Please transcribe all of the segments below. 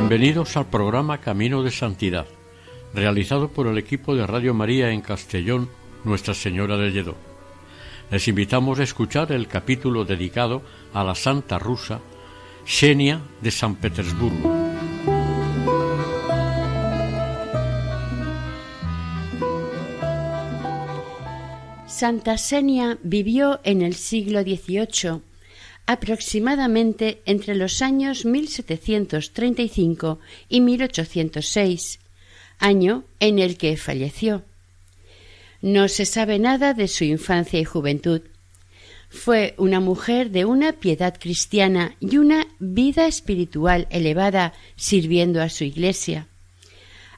Bienvenidos al programa Camino de Santidad, realizado por el equipo de Radio María en Castellón, Nuestra Señora de Lledó. Les invitamos a escuchar el capítulo dedicado a la santa rusa Xenia de San Petersburgo. Santa Xenia vivió en el siglo XVIII aproximadamente entre los años 1735 y 1806, año en el que falleció. No se sabe nada de su infancia y juventud. Fue una mujer de una piedad cristiana y una vida espiritual elevada sirviendo a su Iglesia.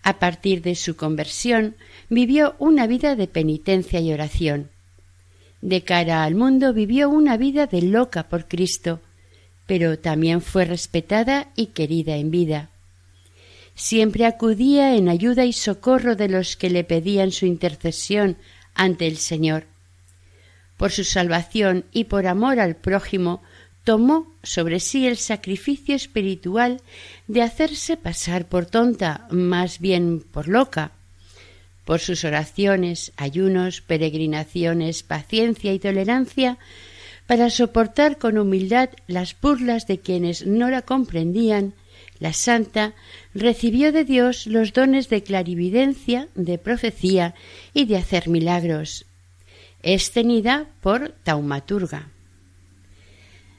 A partir de su conversión, vivió una vida de penitencia y oración. De cara al mundo vivió una vida de loca por Cristo, pero también fue respetada y querida en vida. Siempre acudía en ayuda y socorro de los que le pedían su intercesión ante el Señor. Por su salvación y por amor al prójimo, tomó sobre sí el sacrificio espiritual de hacerse pasar por tonta, más bien por loca, por sus oraciones, ayunos, peregrinaciones, paciencia y tolerancia, para soportar con humildad las burlas de quienes no la comprendían, la santa recibió de Dios los dones de clarividencia, de profecía y de hacer milagros. Es tenida por taumaturga.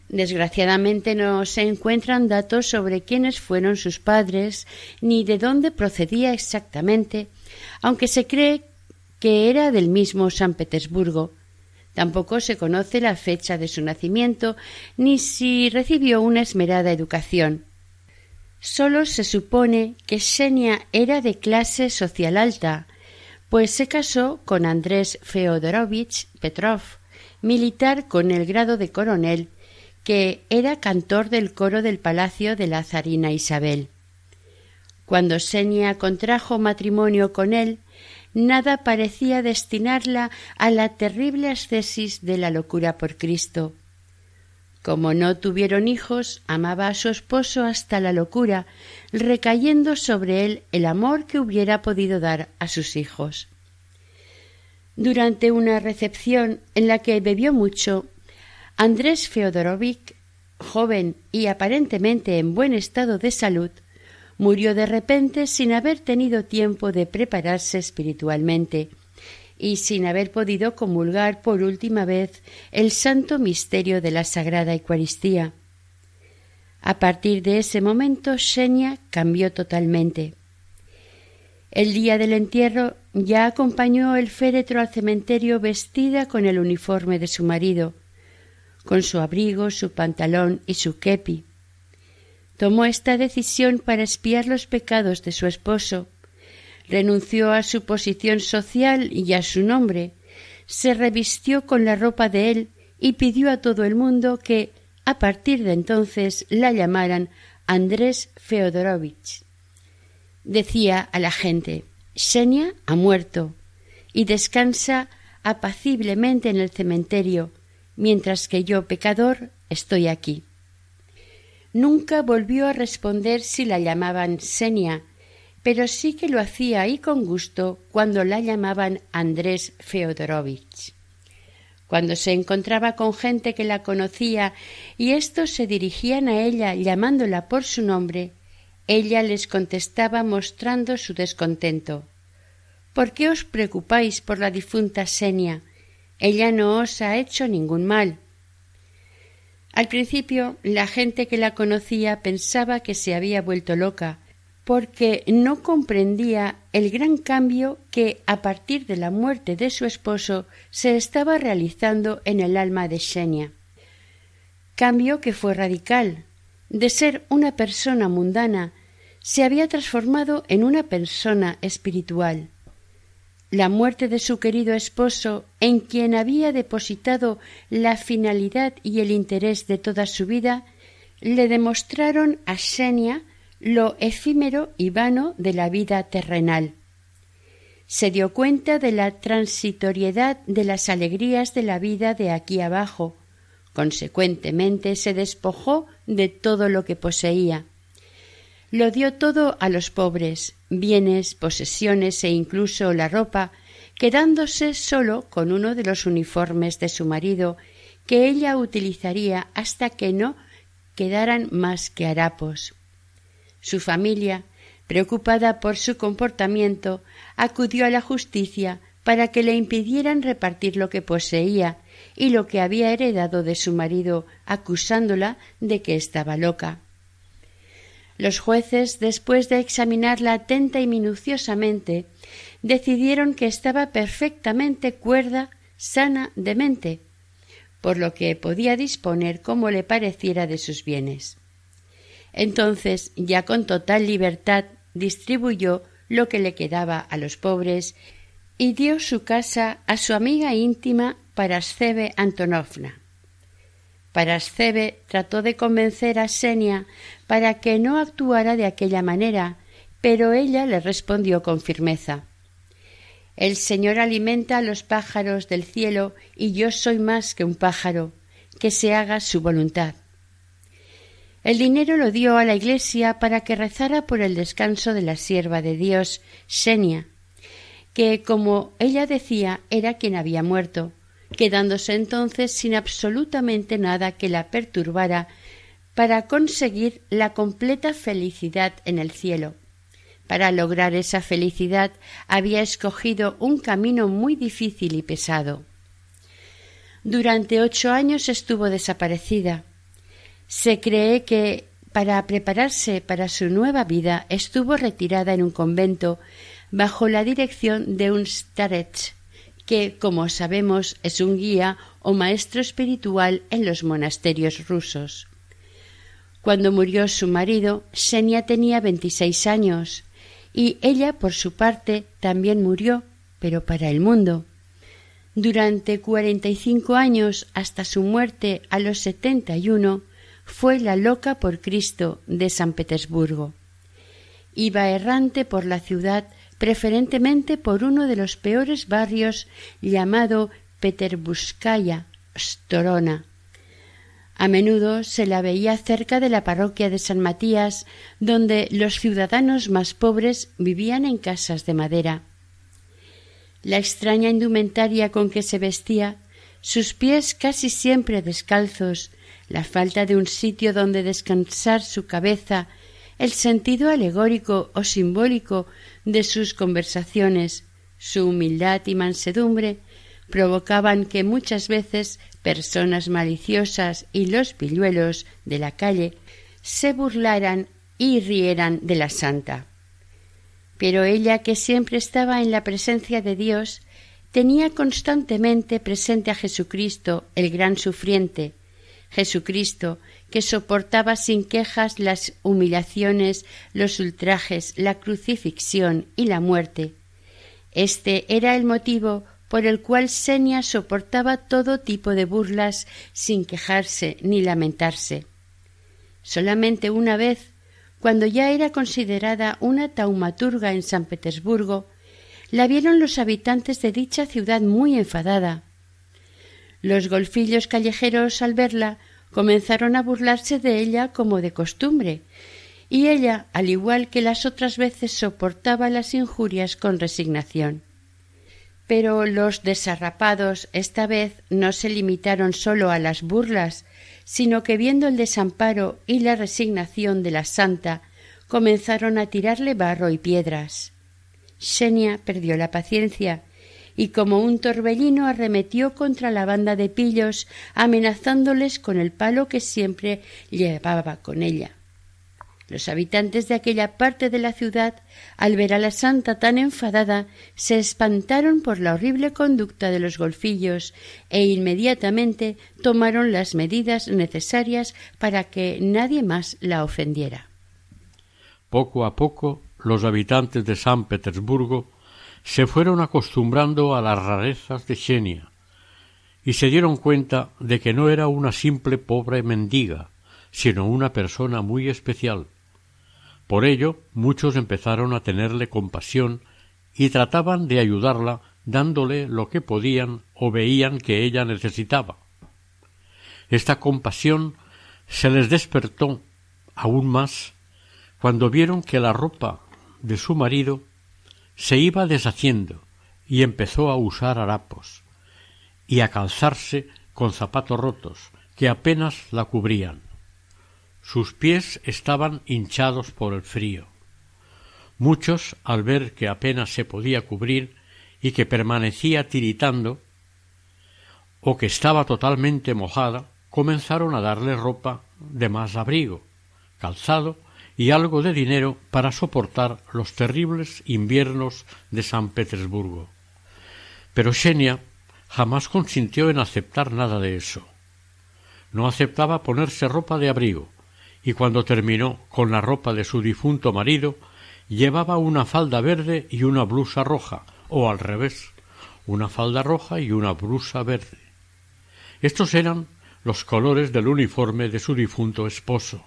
Desgraciadamente no se encuentran datos sobre quiénes fueron sus padres ni de dónde procedía exactamente, aunque se cree que era del mismo San Petersburgo. Tampoco se conoce la fecha de su nacimiento ni si recibió una esmerada educación. Solo se supone que Xenia era de clase social alta, pues se casó con Andrés Feodorovich Petrov, militar con el grado de coronel, que era cantor del coro del palacio de la zarina Isabel. Cuando Xenia contrajo matrimonio con él, nada parecía destinarla a la terrible ascesis de la locura por Cristo. Como no tuvieron hijos, amaba a su esposo hasta la locura, recayendo sobre él el amor que hubiera podido dar a sus hijos. Durante una recepción en la que bebió mucho, Andrés Feodorovich, joven y aparentemente en buen estado de salud, murió de repente sin haber tenido tiempo de prepararse espiritualmente y sin haber podido comulgar por última vez el santo misterio de la Sagrada Eucaristía. A partir de ese momento Xenia cambió totalmente. El día del entierro ya acompañó el féretro al cementerio vestida con el uniforme de su marido, con su abrigo, su pantalón y su kepi tomó esta decisión para espiar los pecados de su esposo, renunció a su posición social y a su nombre, se revistió con la ropa de él y pidió a todo el mundo que, a partir de entonces, la llamaran Andrés Feodorovich. Decía a la gente Xenia ha muerto y descansa apaciblemente en el cementerio, mientras que yo, pecador, estoy aquí. Nunca volvió a responder si la llamaban Senia, pero sí que lo hacía y con gusto cuando la llamaban Andrés Feodorovich. Cuando se encontraba con gente que la conocía y éstos se dirigían a ella llamándola por su nombre, ella les contestaba mostrando su descontento. ¿Por qué os preocupáis por la difunta Senia? Ella no os ha hecho ningún mal. Al principio la gente que la conocía pensaba que se había vuelto loca, porque no comprendía el gran cambio que a partir de la muerte de su esposo se estaba realizando en el alma de Xenia. Cambio que fue radical. De ser una persona mundana, se había transformado en una persona espiritual. La muerte de su querido esposo, en quien había depositado la finalidad y el interés de toda su vida, le demostraron a Xenia lo efímero y vano de la vida terrenal. Se dio cuenta de la transitoriedad de las alegrías de la vida de aquí abajo. Consecuentemente se despojó de todo lo que poseía. Lo dio todo a los pobres, bienes, posesiones e incluso la ropa, quedándose solo con uno de los uniformes de su marido, que ella utilizaría hasta que no quedaran más que harapos. Su familia, preocupada por su comportamiento, acudió a la justicia para que le impidieran repartir lo que poseía y lo que había heredado de su marido, acusándola de que estaba loca. Los jueces, después de examinarla atenta y minuciosamente, decidieron que estaba perfectamente cuerda, sana de mente, por lo que podía disponer como le pareciera de sus bienes. Entonces, ya con total libertad, distribuyó lo que le quedaba a los pobres y dio su casa a su amiga íntima Parascebe Antonovna. Parascebe trató de convencer a Senia para que no actuara de aquella manera, pero ella le respondió con firmeza El Señor alimenta a los pájaros del cielo y yo soy más que un pájaro, que se haga su voluntad. El dinero lo dio a la iglesia para que rezara por el descanso de la sierva de Dios, Senia, que, como ella decía, era quien había muerto, quedándose entonces sin absolutamente nada que la perturbara para conseguir la completa felicidad en el cielo. Para lograr esa felicidad había escogido un camino muy difícil y pesado. Durante ocho años estuvo desaparecida, se cree que para prepararse para su nueva vida estuvo retirada en un convento bajo la dirección de un starets, que, como sabemos, es un guía o maestro espiritual en los monasterios rusos. Cuando murió su marido, Xenia tenía veintiséis años, y ella, por su parte, también murió, pero para el mundo. Durante cuarenta y cinco años, hasta su muerte a los setenta y uno, fue la loca por Cristo de San Petersburgo. Iba errante por la ciudad preferentemente por uno de los peores barrios llamado Peterbuskaya Storona. A menudo se la veía cerca de la parroquia de San Matías, donde los ciudadanos más pobres vivían en casas de madera. La extraña indumentaria con que se vestía, sus pies casi siempre descalzos, la falta de un sitio donde descansar su cabeza, el sentido alegórico o simbólico de sus conversaciones, su humildad y mansedumbre, provocaban que muchas veces personas maliciosas y los pilluelos de la calle se burlaran y rieran de la santa. Pero ella, que siempre estaba en la presencia de Dios, tenía constantemente presente a Jesucristo, el gran sufriente, Jesucristo, que soportaba sin quejas las humillaciones, los ultrajes, la crucifixión y la muerte. Este era el motivo por el cual Senia soportaba todo tipo de burlas sin quejarse ni lamentarse. Solamente una vez, cuando ya era considerada una taumaturga en San Petersburgo, la vieron los habitantes de dicha ciudad muy enfadada. Los golfillos callejeros al verla comenzaron a burlarse de ella como de costumbre, y ella, al igual que las otras veces, soportaba las injurias con resignación. Pero los desarrapados esta vez no se limitaron solo a las burlas, sino que viendo el desamparo y la resignación de la santa, comenzaron a tirarle barro y piedras. Xenia perdió la paciencia y como un torbellino arremetió contra la banda de pillos, amenazándoles con el palo que siempre llevaba con ella. Los habitantes de aquella parte de la ciudad, al ver a la santa tan enfadada, se espantaron por la horrible conducta de los golfillos e inmediatamente tomaron las medidas necesarias para que nadie más la ofendiera. Poco a poco los habitantes de San Petersburgo se fueron acostumbrando a las rarezas de Xenia y se dieron cuenta de que no era una simple pobre mendiga, sino una persona muy especial, por ello muchos empezaron a tenerle compasión y trataban de ayudarla dándole lo que podían o veían que ella necesitaba. Esta compasión se les despertó aún más cuando vieron que la ropa de su marido se iba deshaciendo y empezó a usar harapos y a calzarse con zapatos rotos que apenas la cubrían. Sus pies estaban hinchados por el frío. Muchos, al ver que apenas se podía cubrir y que permanecía tiritando, o que estaba totalmente mojada, comenzaron a darle ropa de más abrigo, calzado y algo de dinero para soportar los terribles inviernos de San Petersburgo. Pero Xenia jamás consintió en aceptar nada de eso. No aceptaba ponerse ropa de abrigo, y cuando terminó con la ropa de su difunto marido, llevaba una falda verde y una blusa roja, o al revés, una falda roja y una blusa verde. Estos eran los colores del uniforme de su difunto esposo.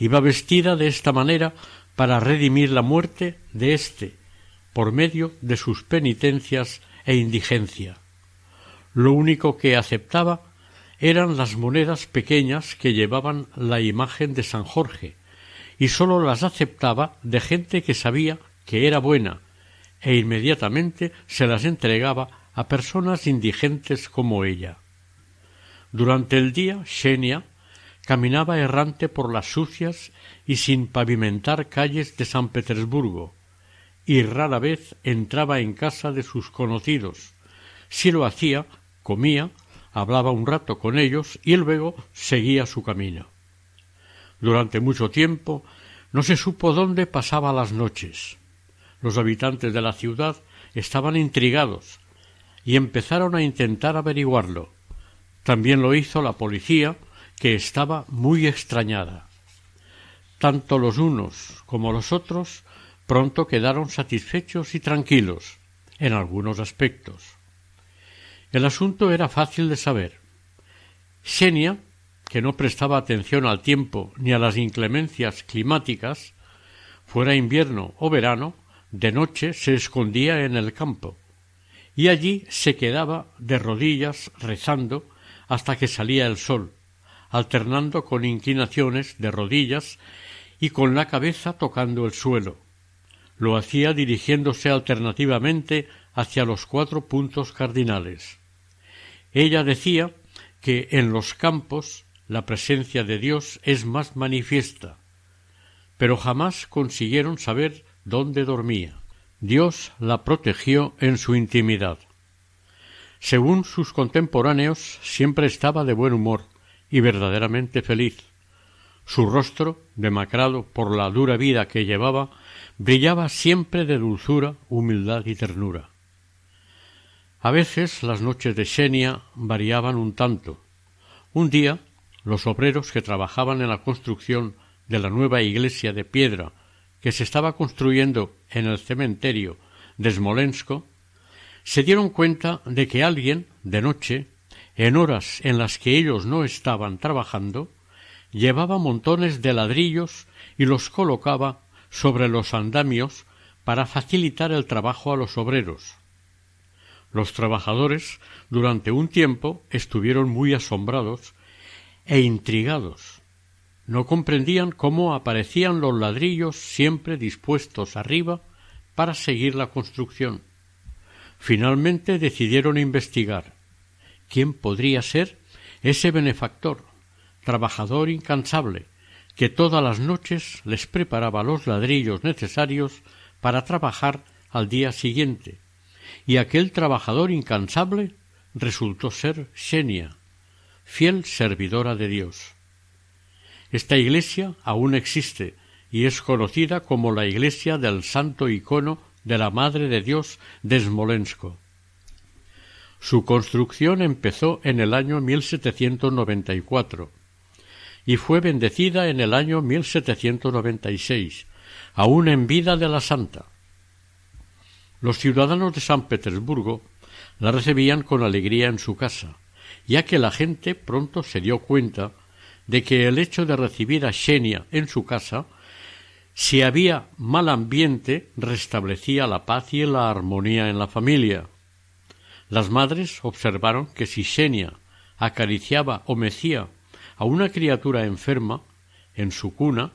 Iba vestida de esta manera para redimir la muerte de éste por medio de sus penitencias e indigencia. Lo único que aceptaba eran las monedas pequeñas que llevaban la imagen de San Jorge, y sólo las aceptaba de gente que sabía que era buena, e inmediatamente se las entregaba a personas indigentes como ella. Durante el día, Xenia caminaba errante por las sucias y sin pavimentar calles de San Petersburgo, y rara vez entraba en casa de sus conocidos. Si lo hacía, comía hablaba un rato con ellos y luego seguía su camino. Durante mucho tiempo no se supo dónde pasaba las noches. Los habitantes de la ciudad estaban intrigados y empezaron a intentar averiguarlo. También lo hizo la policía, que estaba muy extrañada. Tanto los unos como los otros pronto quedaron satisfechos y tranquilos en algunos aspectos. El asunto era fácil de saber. Xenia, que no prestaba atención al tiempo ni a las inclemencias climáticas, fuera invierno o verano, de noche se escondía en el campo, y allí se quedaba de rodillas rezando hasta que salía el sol, alternando con inclinaciones de rodillas y con la cabeza tocando el suelo. Lo hacía dirigiéndose alternativamente hacia los cuatro puntos cardinales. Ella decía que en los campos la presencia de Dios es más manifiesta, pero jamás consiguieron saber dónde dormía. Dios la protegió en su intimidad. Según sus contemporáneos, siempre estaba de buen humor y verdaderamente feliz. Su rostro, demacrado por la dura vida que llevaba, brillaba siempre de dulzura, humildad y ternura. A veces las noches de Xenia variaban un tanto. Un día, los obreros que trabajaban en la construcción de la nueva iglesia de piedra que se estaba construyendo en el cementerio de Smolensko, se dieron cuenta de que alguien, de noche, en horas en las que ellos no estaban trabajando, llevaba montones de ladrillos y los colocaba sobre los andamios para facilitar el trabajo a los obreros. Los trabajadores durante un tiempo estuvieron muy asombrados e intrigados. No comprendían cómo aparecían los ladrillos siempre dispuestos arriba para seguir la construcción. Finalmente decidieron investigar quién podría ser ese benefactor, trabajador incansable, que todas las noches les preparaba los ladrillos necesarios para trabajar al día siguiente y aquel trabajador incansable resultó ser Xenia, fiel servidora de Dios. Esta iglesia aún existe y es conocida como la iglesia del santo icono de la Madre de Dios de Smolensko. Su construcción empezó en el año 1794 y fue bendecida en el año 1796, aún en vida de la santa. Los ciudadanos de San Petersburgo la recibían con alegría en su casa, ya que la gente pronto se dio cuenta de que el hecho de recibir a Xenia en su casa, si había mal ambiente, restablecía la paz y la armonía en la familia. Las madres observaron que si Xenia acariciaba o mecía a una criatura enferma en su cuna,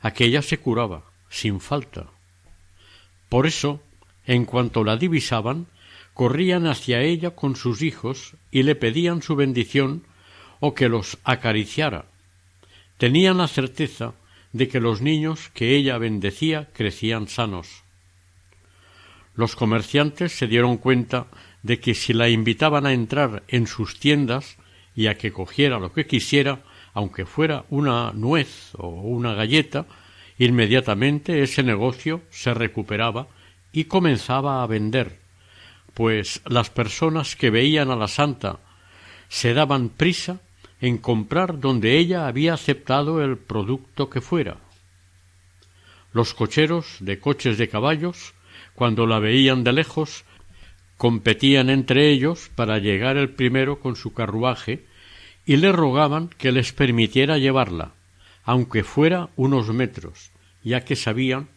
aquella se curaba, sin falta. Por eso, en cuanto la divisaban, corrían hacia ella con sus hijos y le pedían su bendición o que los acariciara. Tenían la certeza de que los niños que ella bendecía crecían sanos. Los comerciantes se dieron cuenta de que si la invitaban a entrar en sus tiendas y a que cogiera lo que quisiera, aunque fuera una nuez o una galleta, inmediatamente ese negocio se recuperaba y comenzaba a vender, pues las personas que veían a la santa se daban prisa en comprar donde ella había aceptado el producto que fuera. Los cocheros de coches de caballos, cuando la veían de lejos, competían entre ellos para llegar el primero con su carruaje y le rogaban que les permitiera llevarla, aunque fuera unos metros, ya que sabían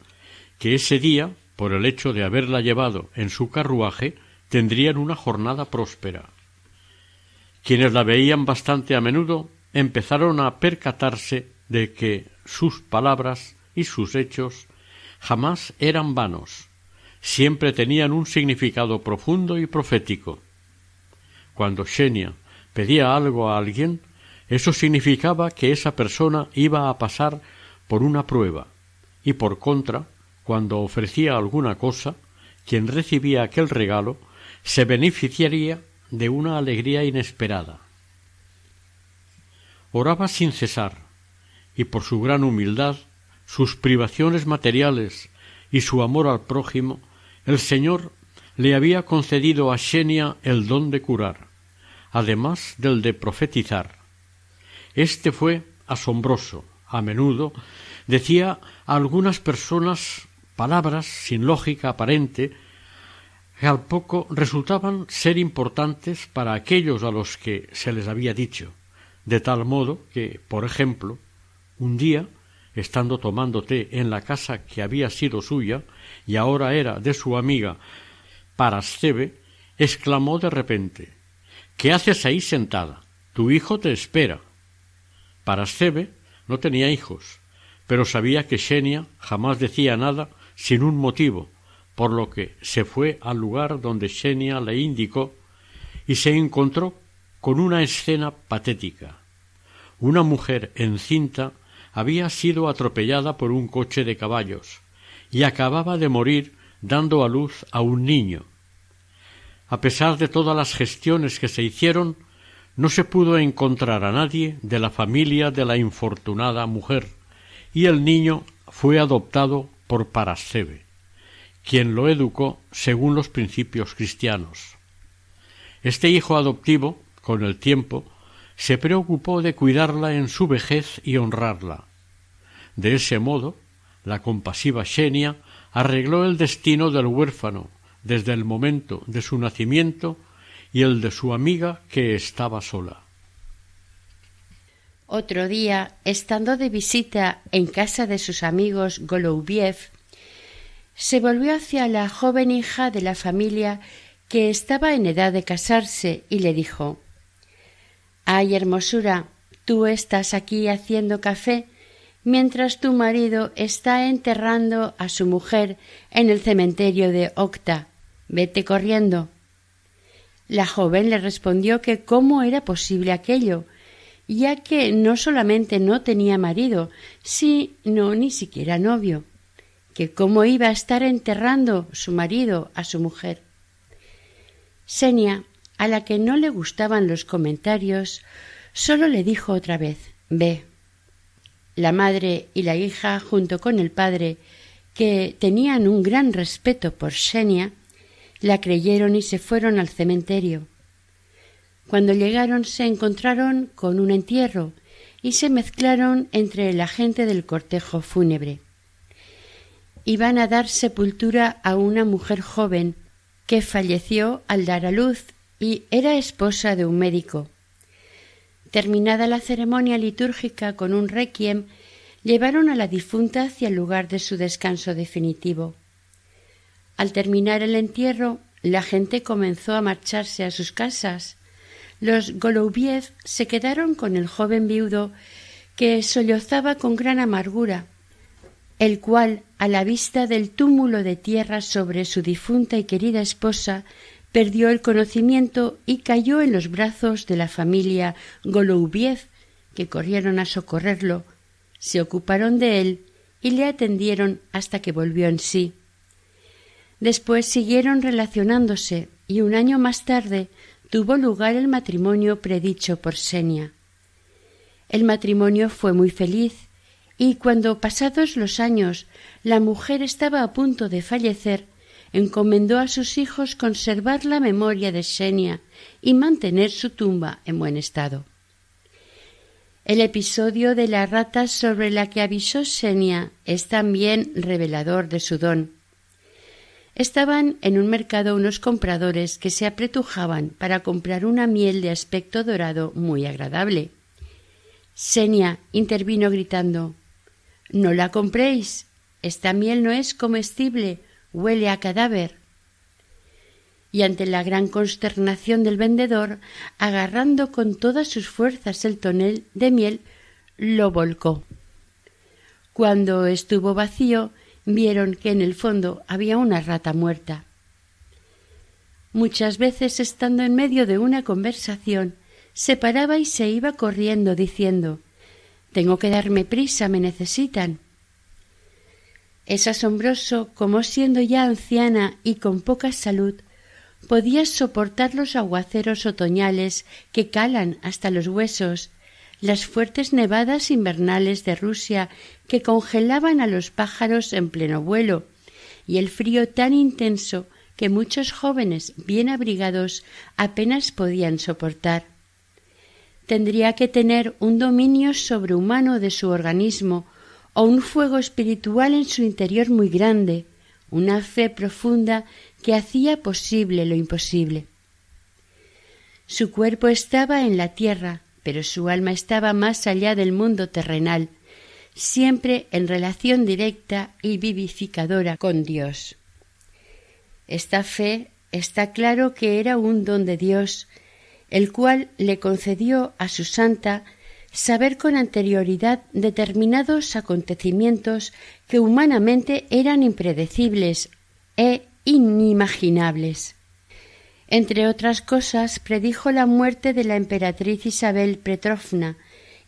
que ese día, por el hecho de haberla llevado en su carruaje, tendrían una jornada próspera. Quienes la veían bastante a menudo empezaron a percatarse de que sus palabras y sus hechos jamás eran vanos, siempre tenían un significado profundo y profético. Cuando Xenia pedía algo a alguien, eso significaba que esa persona iba a pasar por una prueba, y por contra, cuando ofrecía alguna cosa, quien recibía aquel regalo se beneficiaría de una alegría inesperada. Oraba sin cesar, y por su gran humildad, sus privaciones materiales y su amor al prójimo, el Señor le había concedido a Xenia el don de curar además del de profetizar. Este fue asombroso. A menudo decía a algunas personas palabras sin lógica aparente que al poco resultaban ser importantes para aquellos a los que se les había dicho, de tal modo que, por ejemplo, un día, estando tomando té en la casa que había sido suya y ahora era de su amiga Parascebe, exclamó de repente ¿Qué haces ahí sentada? Tu hijo te espera. Parascebe no tenía hijos, pero sabía que Xenia jamás decía nada sin un motivo, por lo que se fue al lugar donde Xenia le indicó y se encontró con una escena patética. Una mujer encinta había sido atropellada por un coche de caballos y acababa de morir dando a luz a un niño, a pesar de todas las gestiones que se hicieron, no se pudo encontrar a nadie de la familia de la infortunada mujer, y el niño fue adoptado por Parascebe, quien lo educó según los principios cristianos. Este hijo adoptivo, con el tiempo, se preocupó de cuidarla en su vejez y honrarla. De ese modo, la compasiva Xenia arregló el destino del huérfano desde el momento de su nacimiento y el de su amiga que estaba sola. Otro día, estando de visita en casa de sus amigos Goloubiev, se volvió hacia la joven hija de la familia que estaba en edad de casarse y le dijo Ay, hermosura, tú estás aquí haciendo café mientras tu marido está enterrando a su mujer en el cementerio de Octa Vete corriendo. La joven le respondió que cómo era posible aquello, ya que no solamente no tenía marido, sino ni siquiera novio, que cómo iba a estar enterrando su marido a su mujer. Senia, a la que no le gustaban los comentarios, solo le dijo otra vez Ve. La madre y la hija, junto con el padre, que tenían un gran respeto por Xenia, la creyeron y se fueron al cementerio. Cuando llegaron se encontraron con un entierro y se mezclaron entre la gente del cortejo fúnebre. Iban a dar sepultura a una mujer joven que falleció al dar a luz y era esposa de un médico. Terminada la ceremonia litúrgica con un requiem, llevaron a la difunta hacia el lugar de su descanso definitivo. Al terminar el entierro, la gente comenzó a marcharse a sus casas. Los Goloubiev se quedaron con el joven viudo que sollozaba con gran amargura, el cual, a la vista del túmulo de tierra sobre su difunta y querida esposa, perdió el conocimiento y cayó en los brazos de la familia Goloubiev, que corrieron a socorrerlo, se ocuparon de él y le atendieron hasta que volvió en sí. Después siguieron relacionándose y un año más tarde tuvo lugar el matrimonio predicho por Senia. El matrimonio fue muy feliz y cuando pasados los años la mujer estaba a punto de fallecer, encomendó a sus hijos conservar la memoria de Xenia y mantener su tumba en buen estado. El episodio de la rata sobre la que avisó Xenia es también revelador de su don. Estaban en un mercado unos compradores que se apretujaban para comprar una miel de aspecto dorado muy agradable. Xenia intervino gritando No la compréis. Esta miel no es comestible, huele a cadáver y ante la gran consternación del vendedor, agarrando con todas sus fuerzas el tonel de miel, lo volcó. Cuando estuvo vacío, vieron que en el fondo había una rata muerta. Muchas veces, estando en medio de una conversación, se paraba y se iba corriendo diciendo Tengo que darme prisa, me necesitan. Es asombroso cómo siendo ya anciana y con poca salud, podía soportar los aguaceros otoñales que calan hasta los huesos, las fuertes nevadas invernales de Rusia que congelaban a los pájaros en pleno vuelo, y el frío tan intenso que muchos jóvenes bien abrigados apenas podían soportar. Tendría que tener un dominio sobrehumano de su organismo o un fuego espiritual en su interior muy grande, una fe profunda que hacía posible lo imposible. Su cuerpo estaba en la tierra, pero su alma estaba más allá del mundo terrenal, siempre en relación directa y vivificadora con Dios. Esta fe está claro que era un don de Dios, el cual le concedió a su santa saber con anterioridad determinados acontecimientos que humanamente eran impredecibles e inimaginables. Entre otras cosas, predijo la muerte de la emperatriz Isabel Petrovna,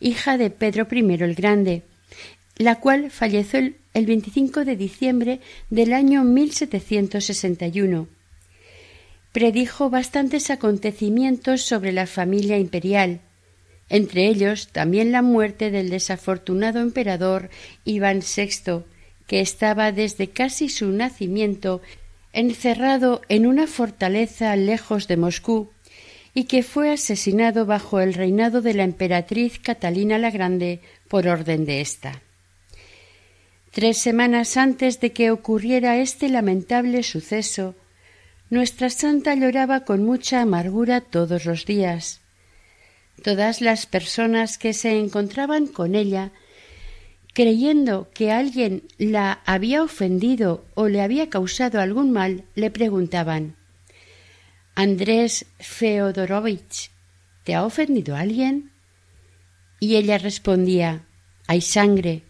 hija de Pedro I el Grande, la cual falleció el, el 25 de diciembre del año 1761. Predijo bastantes acontecimientos sobre la familia imperial, entre ellos también la muerte del desafortunado emperador Iván VI, que estaba desde casi su nacimiento encerrado en una fortaleza lejos de Moscú y que fue asesinado bajo el reinado de la emperatriz Catalina la Grande por orden de ésta. Tres semanas antes de que ocurriera este lamentable suceso, nuestra santa lloraba con mucha amargura todos los días. Todas las personas que se encontraban con ella creyendo que alguien la había ofendido o le había causado algún mal, le preguntaban Andrés Feodorovich, ¿te ha ofendido alguien? Y ella respondía Hay sangre.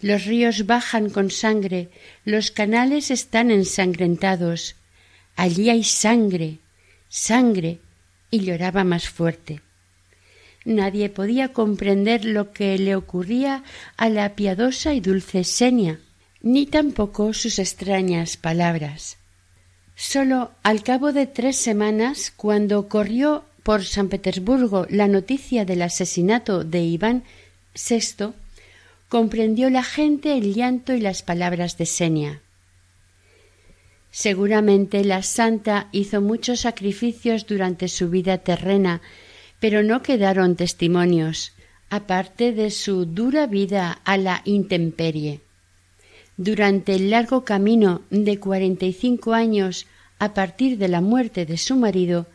Los ríos bajan con sangre, los canales están ensangrentados. Allí hay sangre, sangre. Y lloraba más fuerte. Nadie podía comprender lo que le ocurría a la piadosa y dulce Senia, ni tampoco sus extrañas palabras. Solo al cabo de tres semanas, cuando corrió por San Petersburgo la noticia del asesinato de Iván VI, comprendió la gente el llanto y las palabras de Senia. Seguramente la santa hizo muchos sacrificios durante su vida terrena, pero no quedaron testimonios, aparte de su dura vida a la intemperie. Durante el largo camino de cuarenta y cinco años a partir de la muerte de su marido,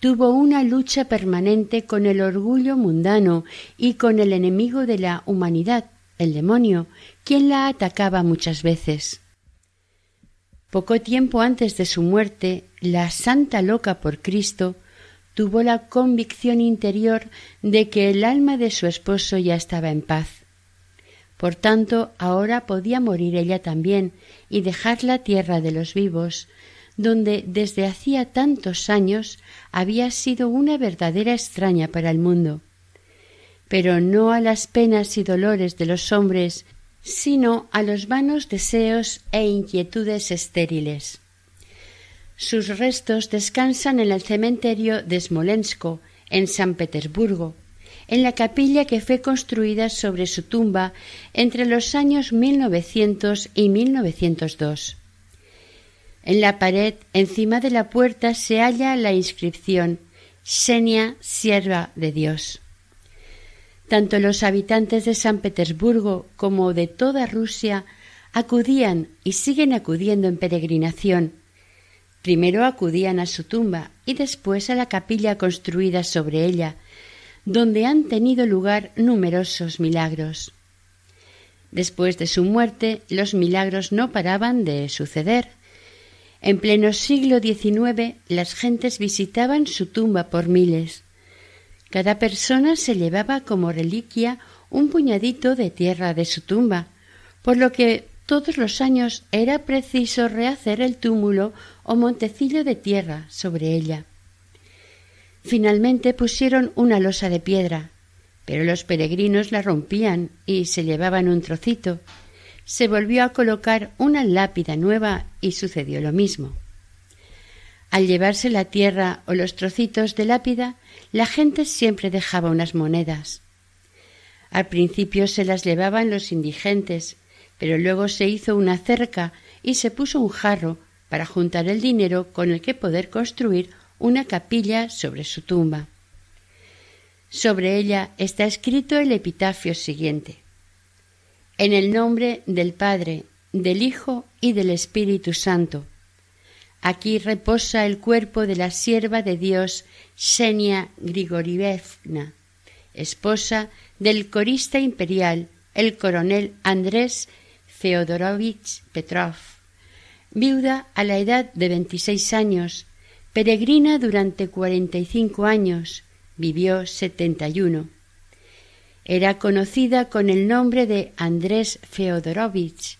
tuvo una lucha permanente con el orgullo mundano y con el enemigo de la humanidad, el demonio, quien la atacaba muchas veces. Poco tiempo antes de su muerte, la santa loca por Cristo tuvo la convicción interior de que el alma de su esposo ya estaba en paz. Por tanto, ahora podía morir ella también y dejar la tierra de los vivos, donde desde hacía tantos años había sido una verdadera extraña para el mundo, pero no a las penas y dolores de los hombres, sino a los vanos deseos e inquietudes estériles. Sus restos descansan en el cementerio de Smolensko, en San Petersburgo, en la capilla que fue construida sobre su tumba entre los años 1900 y 1902. En la pared, encima de la puerta, se halla la inscripción Xenia, sierva de Dios. Tanto los habitantes de San Petersburgo como de toda Rusia acudían y siguen acudiendo en peregrinación. Primero acudían a su tumba y después a la capilla construida sobre ella, donde han tenido lugar numerosos milagros. Después de su muerte, los milagros no paraban de suceder. En pleno siglo XIX las gentes visitaban su tumba por miles. Cada persona se llevaba como reliquia un puñadito de tierra de su tumba, por lo que todos los años era preciso rehacer el túmulo o montecillo de tierra sobre ella. Finalmente pusieron una losa de piedra, pero los peregrinos la rompían y se llevaban un trocito, se volvió a colocar una lápida nueva y sucedió lo mismo. Al llevarse la tierra o los trocitos de lápida, la gente siempre dejaba unas monedas. Al principio se las llevaban los indigentes, pero luego se hizo una cerca y se puso un jarro para juntar el dinero con el que poder construir una capilla sobre su tumba. Sobre ella está escrito el epitafio siguiente en el nombre del Padre, del Hijo y del Espíritu Santo. Aquí reposa el cuerpo de la sierva de Dios Xenia Grigorievna, esposa del corista imperial, el coronel Andrés Feodorovich Petrov, viuda a la edad de veintiséis años, peregrina durante cuarenta y cinco años, vivió setenta y uno. Era conocida con el nombre de Andrés Feodorovich,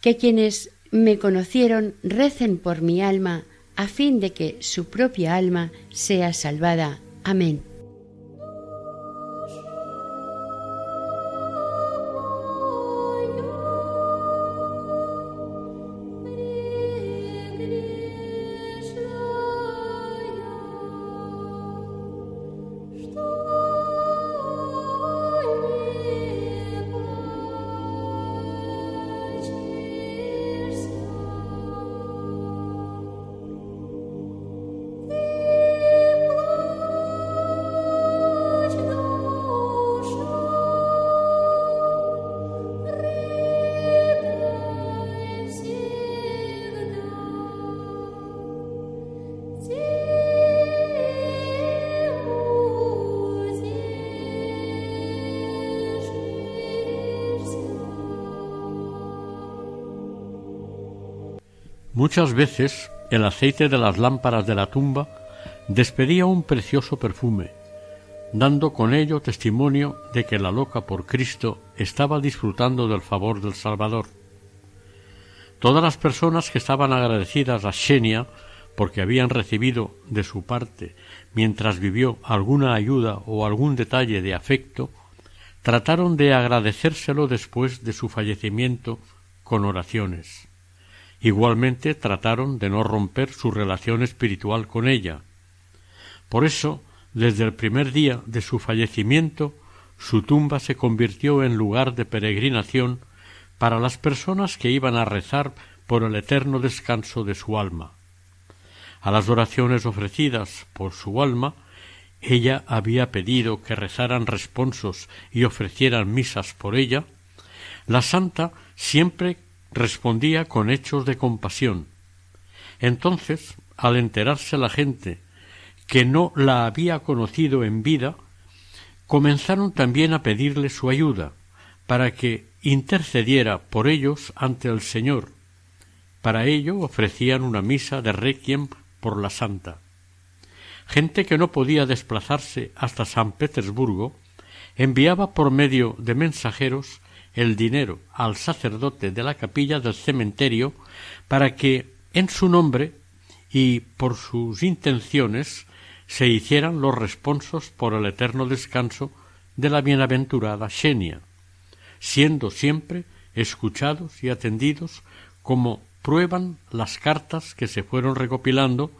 que quienes me conocieron recen por mi alma a fin de que su propia alma sea salvada. Amén. Muchas veces el aceite de las lámparas de la tumba despedía un precioso perfume, dando con ello testimonio de que la loca por Cristo estaba disfrutando del favor del Salvador. Todas las personas que estaban agradecidas a Xenia porque habían recibido de su parte mientras vivió alguna ayuda o algún detalle de afecto, trataron de agradecérselo después de su fallecimiento con oraciones. Igualmente trataron de no romper su relación espiritual con ella. Por eso, desde el primer día de su fallecimiento, su tumba se convirtió en lugar de peregrinación para las personas que iban a rezar por el eterno descanso de su alma. A las oraciones ofrecidas por su alma, ella había pedido que rezaran responsos y ofrecieran misas por ella, la santa siempre respondía con hechos de compasión. Entonces, al enterarse la gente que no la había conocido en vida, comenzaron también a pedirle su ayuda, para que intercediera por ellos ante el Señor. Para ello ofrecían una misa de requiem por la santa. Gente que no podía desplazarse hasta San Petersburgo enviaba por medio de mensajeros el dinero al sacerdote de la capilla del cementerio para que en su nombre y por sus intenciones se hicieran los responsos por el eterno descanso de la bienaventurada Xenia, siendo siempre escuchados y atendidos como prueban las cartas que se fueron recopilando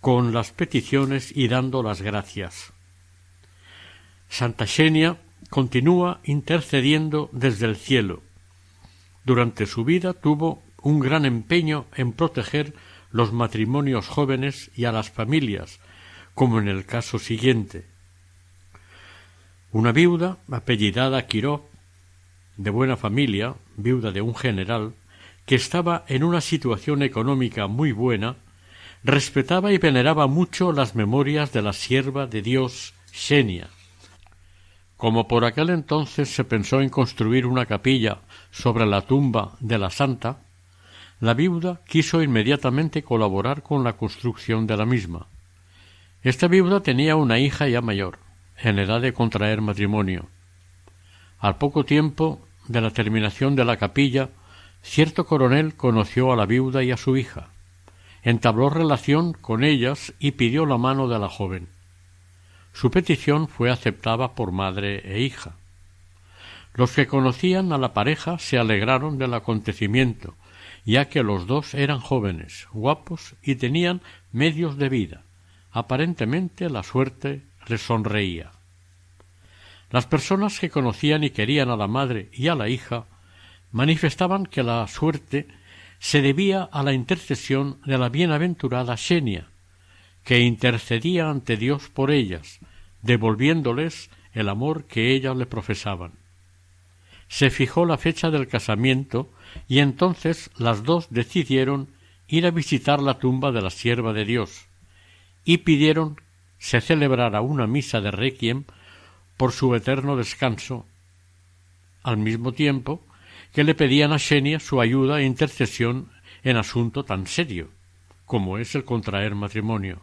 con las peticiones y dando las gracias. Santa Xenia continúa intercediendo desde el cielo. Durante su vida tuvo un gran empeño en proteger los matrimonios jóvenes y a las familias, como en el caso siguiente. Una viuda, apellidada Quiró, de buena familia, viuda de un general, que estaba en una situación económica muy buena, respetaba y veneraba mucho las memorias de la sierva de Dios Xenia. Como por aquel entonces se pensó en construir una capilla sobre la tumba de la santa, la viuda quiso inmediatamente colaborar con la construcción de la misma. Esta viuda tenía una hija ya mayor, en edad de contraer matrimonio. Al poco tiempo de la terminación de la capilla, cierto coronel conoció a la viuda y a su hija, entabló relación con ellas y pidió la mano de la joven. Su petición fue aceptada por madre e hija. Los que conocían a la pareja se alegraron del acontecimiento, ya que los dos eran jóvenes, guapos y tenían medios de vida. Aparentemente la suerte les sonreía. Las personas que conocían y querían a la madre y a la hija manifestaban que la suerte se debía a la intercesión de la bienaventurada Xenia, que intercedía ante Dios por ellas, devolviéndoles el amor que ellas le profesaban. Se fijó la fecha del casamiento y entonces las dos decidieron ir a visitar la tumba de la sierva de Dios, y pidieron se celebrara una misa de requiem por su eterno descanso, al mismo tiempo que le pedían a Xenia su ayuda e intercesión en asunto tan serio como es el contraer matrimonio.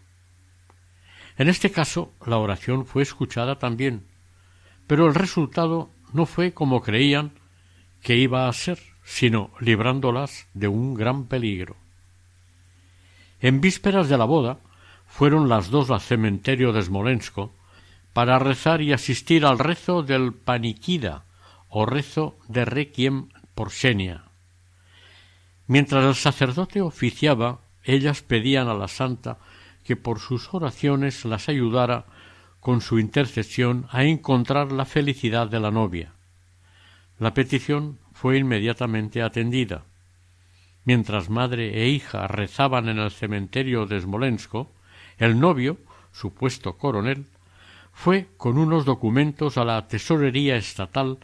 En este caso la oración fue escuchada también, pero el resultado no fue como creían que iba a ser, sino librándolas de un gran peligro. En vísperas de la boda, fueron las dos al cementerio de Smolensko para rezar y asistir al rezo del paniquida o rezo de requiem por Xenia. Mientras el sacerdote oficiaba, ellas pedían a la santa que por sus oraciones las ayudara con su intercesión a encontrar la felicidad de la novia. La petición fue inmediatamente atendida. Mientras madre e hija rezaban en el cementerio de Smolensko, el novio, supuesto coronel, fue con unos documentos a la tesorería estatal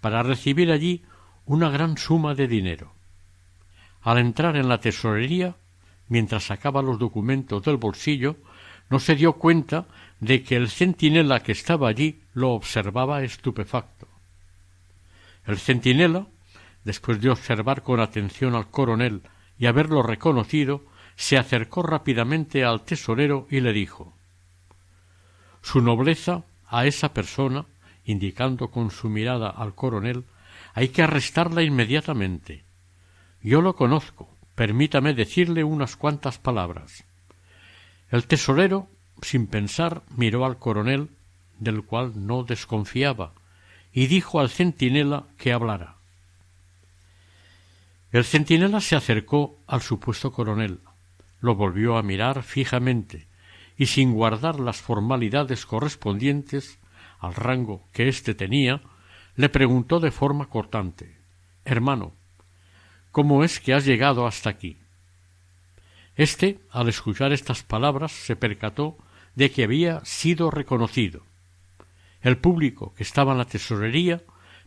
para recibir allí una gran suma de dinero. Al entrar en la tesorería, mientras sacaba los documentos del bolsillo, no se dio cuenta de que el centinela que estaba allí lo observaba estupefacto. El centinela, después de observar con atención al coronel y haberlo reconocido, se acercó rápidamente al tesorero y le dijo Su nobleza a esa persona, indicando con su mirada al coronel, hay que arrestarla inmediatamente. Yo lo conozco. Permítame decirle unas cuantas palabras. El tesorero, sin pensar, miró al coronel, del cual no desconfiaba, y dijo al centinela que hablara. El centinela se acercó al supuesto coronel, lo volvió a mirar fijamente y sin guardar las formalidades correspondientes al rango que éste tenía, le preguntó de forma cortante Hermano, ¿cómo es que has llegado hasta aquí? Este, al escuchar estas palabras, se percató de que había sido reconocido. El público que estaba en la tesorería,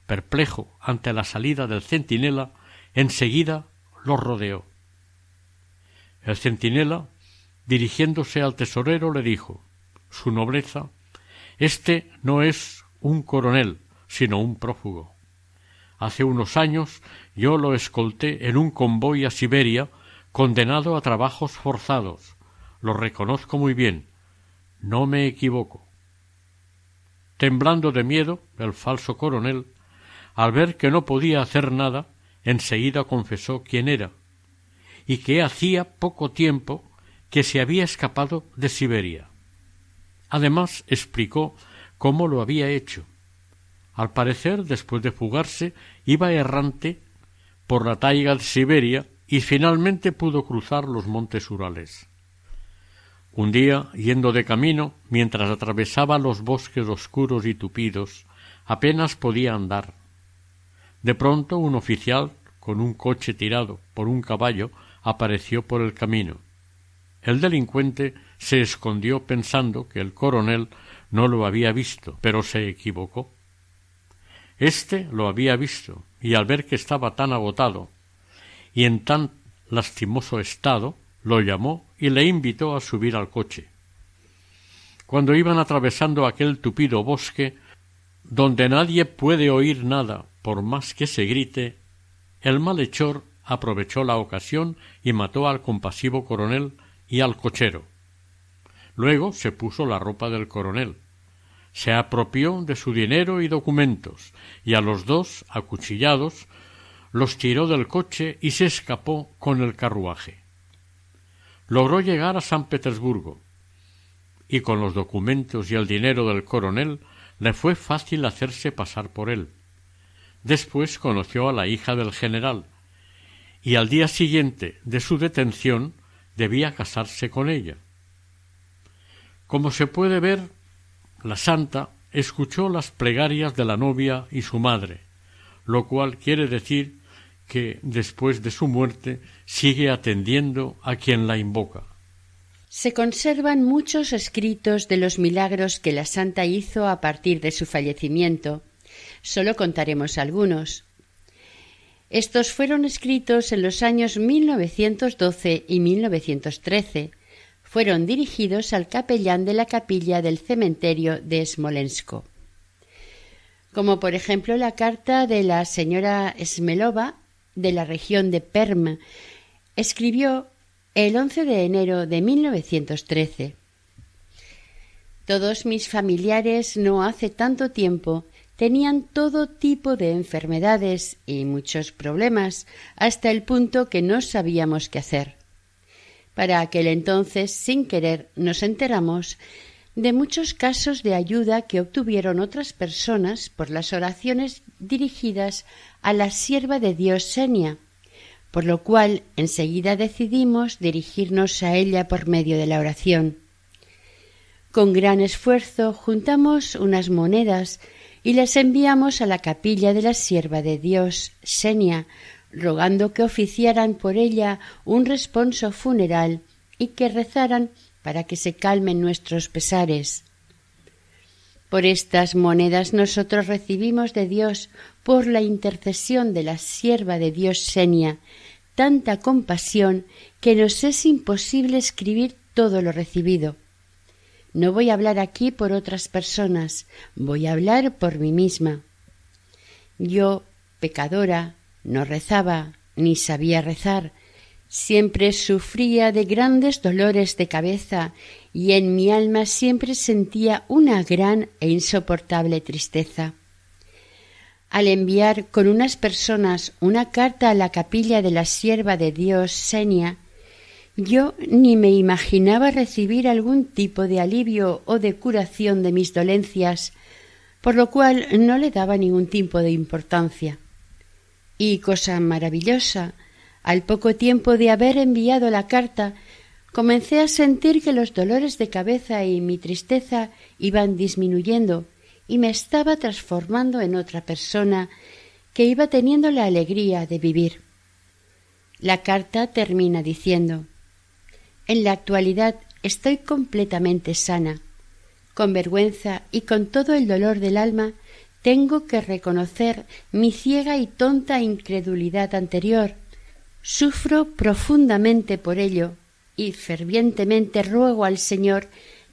perplejo ante la salida del centinela, enseguida lo rodeó. El centinela, dirigiéndose al tesorero, le dijo Su nobleza, este no es un coronel, sino un prófugo. Hace unos años yo lo escolté en un convoy a Siberia condenado a trabajos forzados. Lo reconozco muy bien. No me equivoco. Temblando de miedo, el falso coronel, al ver que no podía hacer nada, enseguida confesó quién era, y que hacía poco tiempo que se había escapado de Siberia. Además explicó cómo lo había hecho. Al parecer, después de fugarse, iba errante por la taiga de Siberia y finalmente pudo cruzar los montes Urales. Un día, yendo de camino, mientras atravesaba los bosques oscuros y tupidos, apenas podía andar. De pronto un oficial, con un coche tirado por un caballo, apareció por el camino. El delincuente se escondió pensando que el coronel no lo había visto, pero se equivocó. Este lo había visto, y al ver que estaba tan agotado y en tan lastimoso estado, lo llamó y le invitó a subir al coche. Cuando iban atravesando aquel tupido bosque, donde nadie puede oír nada por más que se grite, el malhechor aprovechó la ocasión y mató al compasivo coronel y al cochero. Luego se puso la ropa del coronel, se apropió de su dinero y documentos, y a los dos, acuchillados, los tiró del coche y se escapó con el carruaje. Logró llegar a San Petersburgo, y con los documentos y el dinero del coronel le fue fácil hacerse pasar por él. Después conoció a la hija del general, y al día siguiente de su detención debía casarse con ella. Como se puede ver, la santa escuchó las plegarias de la novia y su madre, lo cual quiere decir que después de su muerte sigue atendiendo a quien la invoca. Se conservan muchos escritos de los milagros que la santa hizo a partir de su fallecimiento. Solo contaremos algunos. Estos fueron escritos en los años 1912 y 1913. Fueron dirigidos al capellán de la capilla del cementerio de Smolensko. Como por ejemplo la carta de la señora Smelova de la región de Perm, escribió el 11 de enero de 1913. Todos mis familiares no hace tanto tiempo tenían todo tipo de enfermedades y muchos problemas, hasta el punto que no sabíamos qué hacer. Para aquel entonces, sin querer, nos enteramos de muchos casos de ayuda que obtuvieron otras personas por las oraciones dirigidas a la sierva de Dios Senia, por lo cual enseguida decidimos dirigirnos a ella por medio de la oración. Con gran esfuerzo juntamos unas monedas y las enviamos a la capilla de la sierva de Dios Senia, rogando que oficiaran por ella un responso funeral y que rezaran para que se calmen nuestros pesares. Por estas monedas nosotros recibimos de Dios, por la intercesión de la sierva de Dios Senia, tanta compasión que nos es imposible escribir todo lo recibido. No voy a hablar aquí por otras personas, voy a hablar por mí misma. Yo, pecadora, no rezaba, ni sabía rezar, siempre sufría de grandes dolores de cabeza y en mi alma siempre sentía una gran e insoportable tristeza. Al enviar con unas personas una carta a la capilla de la sierva de Dios Senia, yo ni me imaginaba recibir algún tipo de alivio o de curación de mis dolencias, por lo cual no le daba ningún tipo de importancia. Y cosa maravillosa, al poco tiempo de haber enviado la carta, comencé a sentir que los dolores de cabeza y mi tristeza iban disminuyendo y me estaba transformando en otra persona que iba teniendo la alegría de vivir. La carta termina diciendo En la actualidad estoy completamente sana. Con vergüenza y con todo el dolor del alma tengo que reconocer mi ciega y tonta incredulidad anterior. Sufro profundamente por ello y fervientemente ruego al Señor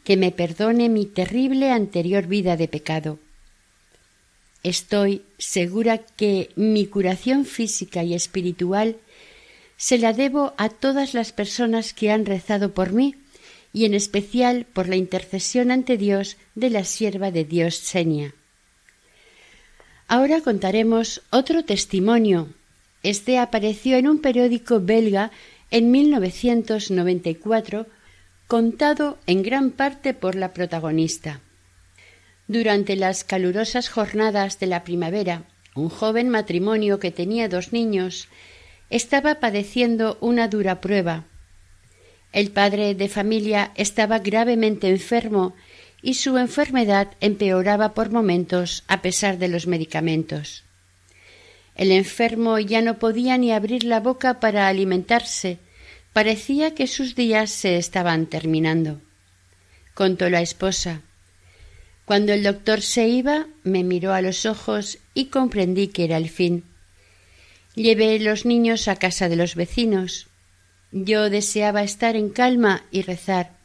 que me perdone mi terrible anterior vida de pecado. Estoy segura que mi curación física y espiritual se la debo a todas las personas que han rezado por mí y en especial por la intercesión ante Dios de la sierva de Dios Senia. Ahora contaremos otro testimonio. Este apareció en un periódico belga en 1994, contado en gran parte por la protagonista. Durante las calurosas jornadas de la primavera, un joven matrimonio que tenía dos niños estaba padeciendo una dura prueba. El padre de familia estaba gravemente enfermo y su enfermedad empeoraba por momentos a pesar de los medicamentos. El enfermo ya no podía ni abrir la boca para alimentarse. Parecía que sus días se estaban terminando. Contó la esposa. Cuando el doctor se iba, me miró a los ojos y comprendí que era el fin. Llevé los niños a casa de los vecinos. Yo deseaba estar en calma y rezar.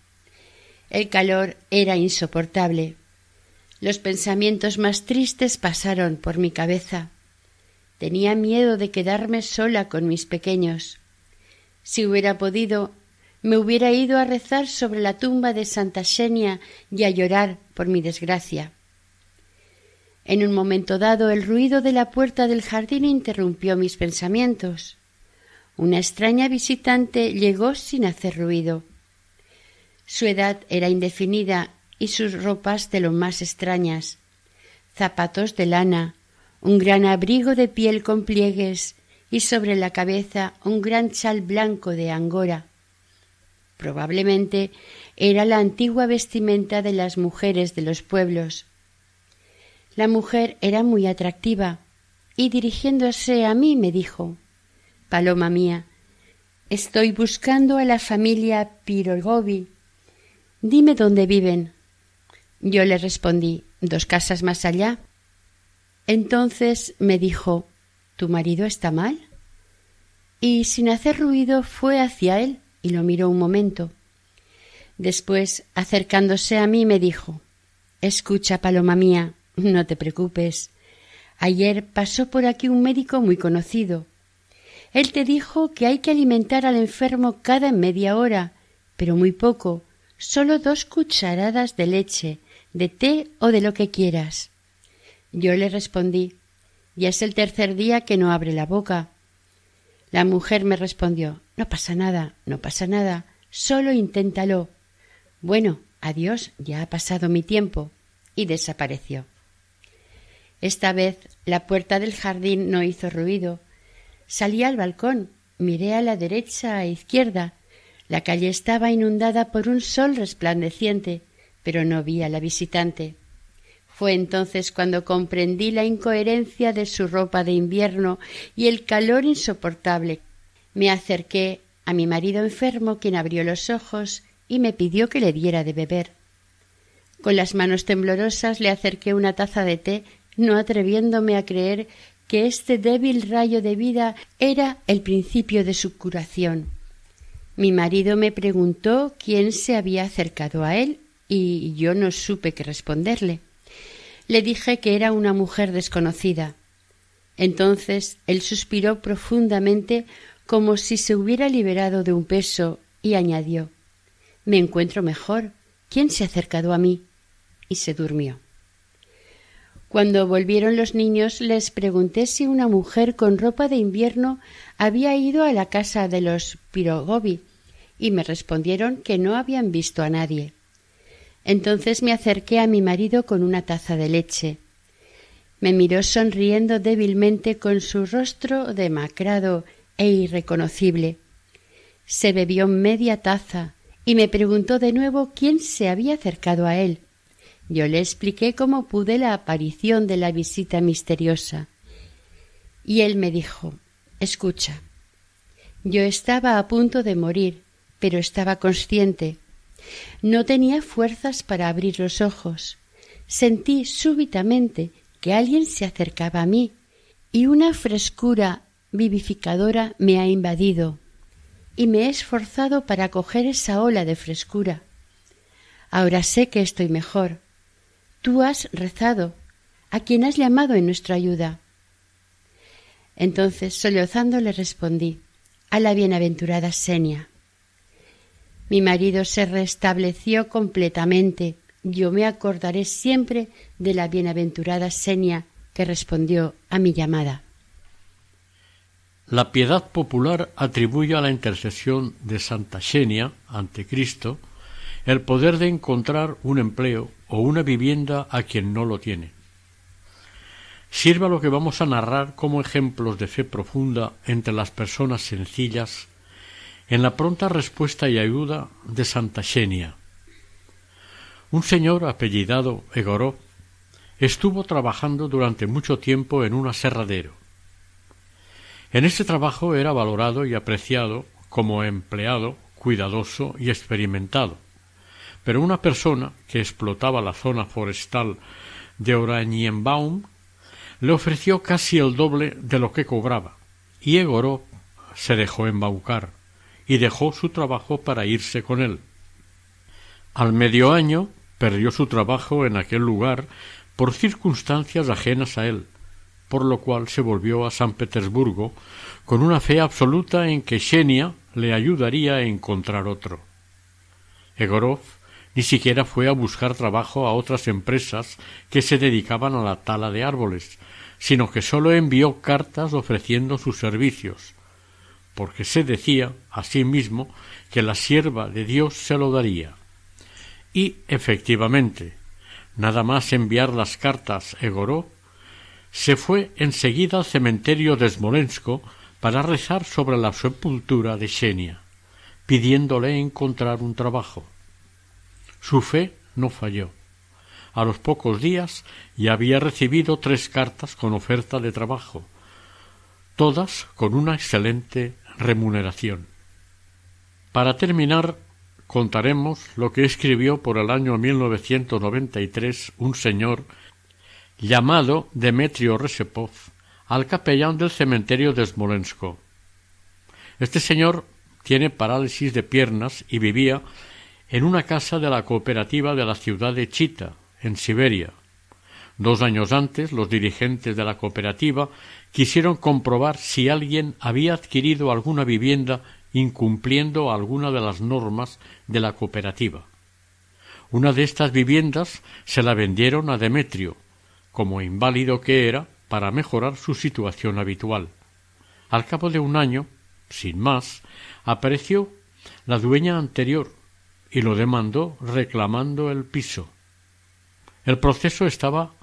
El calor era insoportable. Los pensamientos más tristes pasaron por mi cabeza. Tenía miedo de quedarme sola con mis pequeños. Si hubiera podido, me hubiera ido a rezar sobre la tumba de Santa Xenia y a llorar por mi desgracia. En un momento dado el ruido de la puerta del jardín interrumpió mis pensamientos. Una extraña visitante llegó sin hacer ruido. Su edad era indefinida y sus ropas de lo más extrañas. Zapatos de lana, un gran abrigo de piel con pliegues y sobre la cabeza un gran chal blanco de angora. Probablemente era la antigua vestimenta de las mujeres de los pueblos. La mujer era muy atractiva y dirigiéndose a mí me dijo Paloma mía, estoy buscando a la familia Pirogovi. Dime dónde viven. Yo le respondí dos casas más allá. Entonces me dijo ¿Tu marido está mal? Y sin hacer ruido fue hacia él y lo miró un momento. Después, acercándose a mí, me dijo Escucha, paloma mía, no te preocupes. Ayer pasó por aquí un médico muy conocido. Él te dijo que hay que alimentar al enfermo cada media hora, pero muy poco, solo dos cucharadas de leche, de té o de lo que quieras. Yo le respondí Ya es el tercer día que no abre la boca. La mujer me respondió No pasa nada, no pasa nada, solo inténtalo. Bueno, adiós, ya ha pasado mi tiempo. y desapareció. Esta vez la puerta del jardín no hizo ruido. Salí al balcón, miré a la derecha e izquierda. La calle estaba inundada por un sol resplandeciente, pero no vi a la visitante. Fue entonces cuando comprendí la incoherencia de su ropa de invierno y el calor insoportable. Me acerqué a mi marido enfermo, quien abrió los ojos y me pidió que le diera de beber. Con las manos temblorosas le acerqué una taza de té, no atreviéndome a creer que este débil rayo de vida era el principio de su curación. Mi marido me preguntó quién se había acercado a él y yo no supe qué responderle. Le dije que era una mujer desconocida. Entonces él suspiró profundamente como si se hubiera liberado de un peso y añadió Me encuentro mejor. ¿Quién se ha acercado a mí? y se durmió. Cuando volvieron los niños les pregunté si una mujer con ropa de invierno había ido a la casa de los y me respondieron que no habían visto a nadie. Entonces me acerqué a mi marido con una taza de leche. Me miró sonriendo débilmente con su rostro demacrado e irreconocible. Se bebió media taza y me preguntó de nuevo quién se había acercado a él Yo le expliqué cómo pude la aparición de la visita misteriosa. Y él me dijo Escucha. Yo estaba a punto de morir, pero estaba consciente. No tenía fuerzas para abrir los ojos. Sentí súbitamente que alguien se acercaba a mí y una frescura vivificadora me ha invadido y me he esforzado para coger esa ola de frescura. Ahora sé que estoy mejor. Tú has rezado, a quien has llamado en nuestra ayuda. Entonces, sollozando, le respondí a la bienaventurada Senia. Mi marido se restableció completamente. Yo me acordaré siempre de la bienaventurada Senia que respondió a mi llamada. La piedad popular atribuye a la intercesión de Santa Xenia ante Cristo el poder de encontrar un empleo o una vivienda a quien no lo tiene. Sirva lo que vamos a narrar como ejemplos de fe profunda entre las personas sencillas en la pronta respuesta y ayuda de Santa Xenia. Un señor apellidado Egorov estuvo trabajando durante mucho tiempo en un aserradero. En este trabajo era valorado y apreciado como empleado cuidadoso y experimentado, pero una persona que explotaba la zona forestal de Oranienbaum le ofreció casi el doble de lo que cobraba, y Egorov se dejó embaucar y dejó su trabajo para irse con él. Al medio año perdió su trabajo en aquel lugar por circunstancias ajenas a él, por lo cual se volvió a San Petersburgo con una fe absoluta en que Xenia le ayudaría a encontrar otro. Egorov ni siquiera fue a buscar trabajo a otras empresas que se dedicaban a la tala de árboles, sino que sólo envió cartas ofreciendo sus servicios, porque se decía a sí mismo que la sierva de Dios se lo daría. Y efectivamente, nada más enviar las cartas Egorov, se fue enseguida al cementerio de Smolensko para rezar sobre la sepultura de Xenia, pidiéndole encontrar un trabajo. Su fe no falló. A los pocos días ya había recibido tres cartas con oferta de trabajo, todas con una excelente remuneración. Para terminar, contaremos lo que escribió por el año 1993 un señor llamado Demetrio Resepov al capellán del cementerio de Smolensko. Este señor tiene parálisis de piernas y vivía en una casa de la cooperativa de la ciudad de Chita, en Siberia. Dos años antes, los dirigentes de la cooperativa quisieron comprobar si alguien había adquirido alguna vivienda incumpliendo alguna de las normas de la cooperativa. Una de estas viviendas se la vendieron a Demetrio, como inválido que era, para mejorar su situación habitual. Al cabo de un año, sin más, apareció la dueña anterior y lo demandó reclamando el piso. El proceso estaba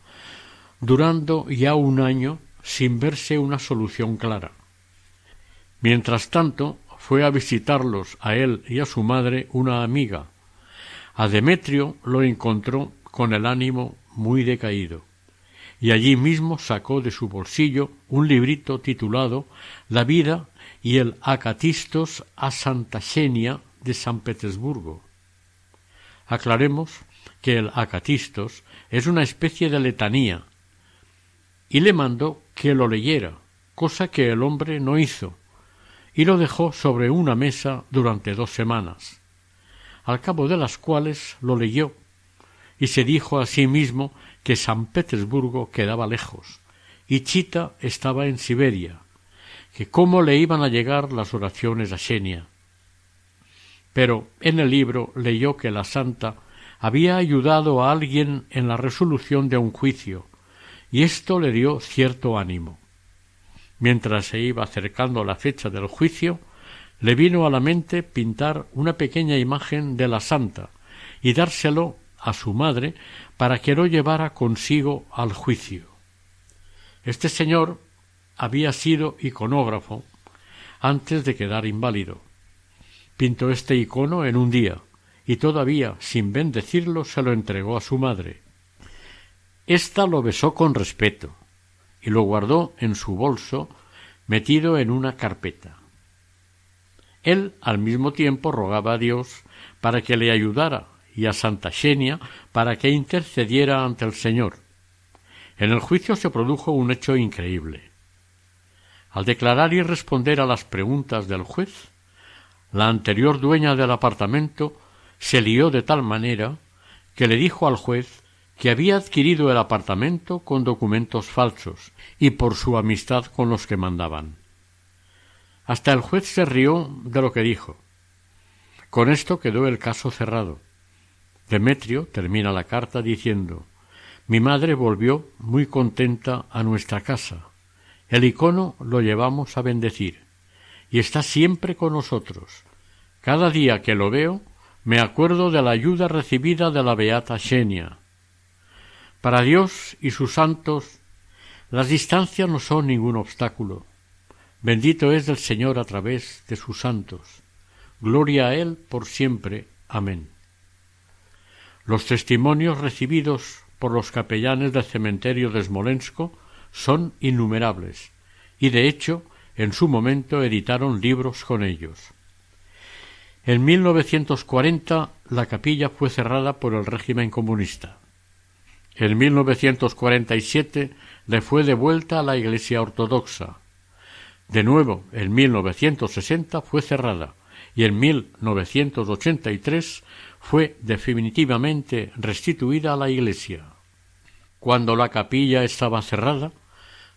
durando ya un año sin verse una solución clara. Mientras tanto, fue a visitarlos a él y a su madre una amiga. A Demetrio lo encontró con el ánimo muy decaído y allí mismo sacó de su bolsillo un librito titulado La vida y el acatistos a Santa Xenia de San Petersburgo. Aclaremos que el acatistos es una especie de letanía, y le mandó que lo leyera, cosa que el hombre no hizo, y lo dejó sobre una mesa durante dos semanas, al cabo de las cuales lo leyó, y se dijo a sí mismo que San Petersburgo quedaba lejos y Chita estaba en Siberia, que cómo le iban a llegar las oraciones a Xenia. Pero en el libro leyó que la santa había ayudado a alguien en la resolución de un juicio, y esto le dio cierto ánimo. Mientras se iba acercando la fecha del juicio, le vino a la mente pintar una pequeña imagen de la santa y dárselo a su madre para que lo llevara consigo al juicio. Este señor había sido iconógrafo antes de quedar inválido. Pintó este icono en un día y todavía sin bendecirlo se lo entregó a su madre. Esta lo besó con respeto y lo guardó en su bolso metido en una carpeta. Él al mismo tiempo rogaba a Dios para que le ayudara y a Santa Xenia para que intercediera ante el Señor. En el juicio se produjo un hecho increíble. Al declarar y responder a las preguntas del juez, la anterior dueña del apartamento se lió de tal manera que le dijo al juez que había adquirido el apartamento con documentos falsos y por su amistad con los que mandaban. Hasta el juez se rió de lo que dijo. Con esto quedó el caso cerrado. Demetrio termina la carta diciendo Mi madre volvió muy contenta a nuestra casa. El icono lo llevamos a bendecir y está siempre con nosotros. Cada día que lo veo me acuerdo de la ayuda recibida de la beata Xenia. Para Dios y sus santos las distancias no son ningún obstáculo. Bendito es el Señor a través de sus santos. Gloria a Él por siempre. Amén. Los testimonios recibidos por los capellanes del cementerio de Smolensko son innumerables, y de hecho en su momento editaron libros con ellos. En 1940 la capilla fue cerrada por el régimen comunista. En 1947 le fue devuelta a la Iglesia Ortodoxa. De nuevo, en 1960 fue cerrada y en 1983 fue definitivamente restituida a la Iglesia. Cuando la capilla estaba cerrada,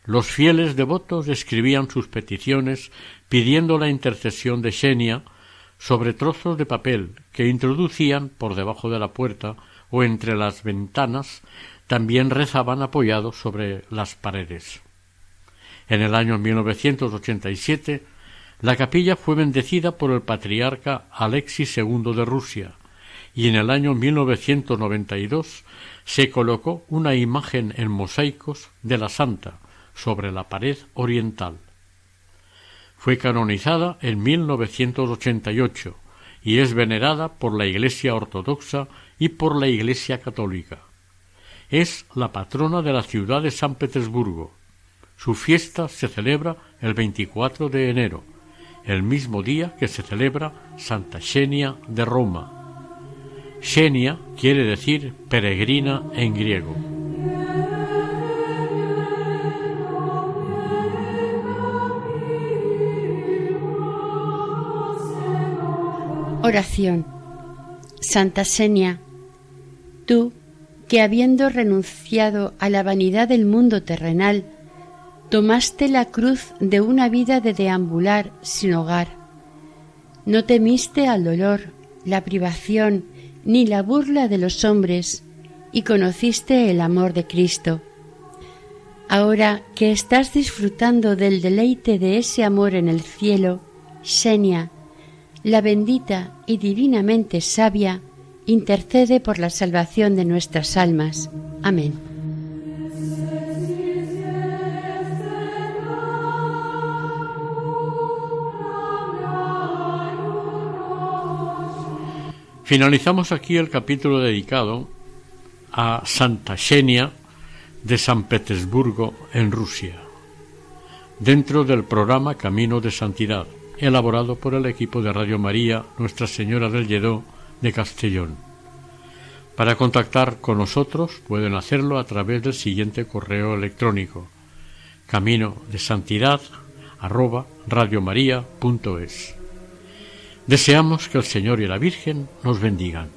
los fieles devotos escribían sus peticiones pidiendo la intercesión de Xenia sobre trozos de papel que introducían por debajo de la puerta o entre las ventanas, también rezaban apoyados sobre las paredes. En el año 1987, la capilla fue bendecida por el patriarca Alexis II de Rusia, y en el año 1992 se colocó una imagen en mosaicos de la Santa sobre la pared oriental. Fue canonizada en 1988 y es venerada por la Iglesia Ortodoxa y por la Iglesia Católica. Es la patrona de la ciudad de San Petersburgo. Su fiesta se celebra el 24 de enero, el mismo día que se celebra Santa Xenia de Roma. Xenia quiere decir peregrina en griego. Oración. Santa Xenia, tú que habiendo renunciado a la vanidad del mundo terrenal, tomaste la cruz de una vida de deambular sin hogar. No temiste al dolor, la privación, ni la burla de los hombres, y conociste el amor de Cristo. Ahora que estás disfrutando del deleite de ese amor en el cielo, Xenia, la bendita y divinamente sabia, intercede por la salvación de nuestras almas. Amén. Finalizamos aquí el capítulo dedicado a Santa Xenia de San Petersburgo en Rusia, dentro del programa Camino de Santidad elaborado por el equipo de Radio María Nuestra Señora del Lledó de Castellón. Para contactar con nosotros pueden hacerlo a través del siguiente correo electrónico camino de santidad arroba radiomaria.es. Deseamos que el Señor y la Virgen nos bendigan.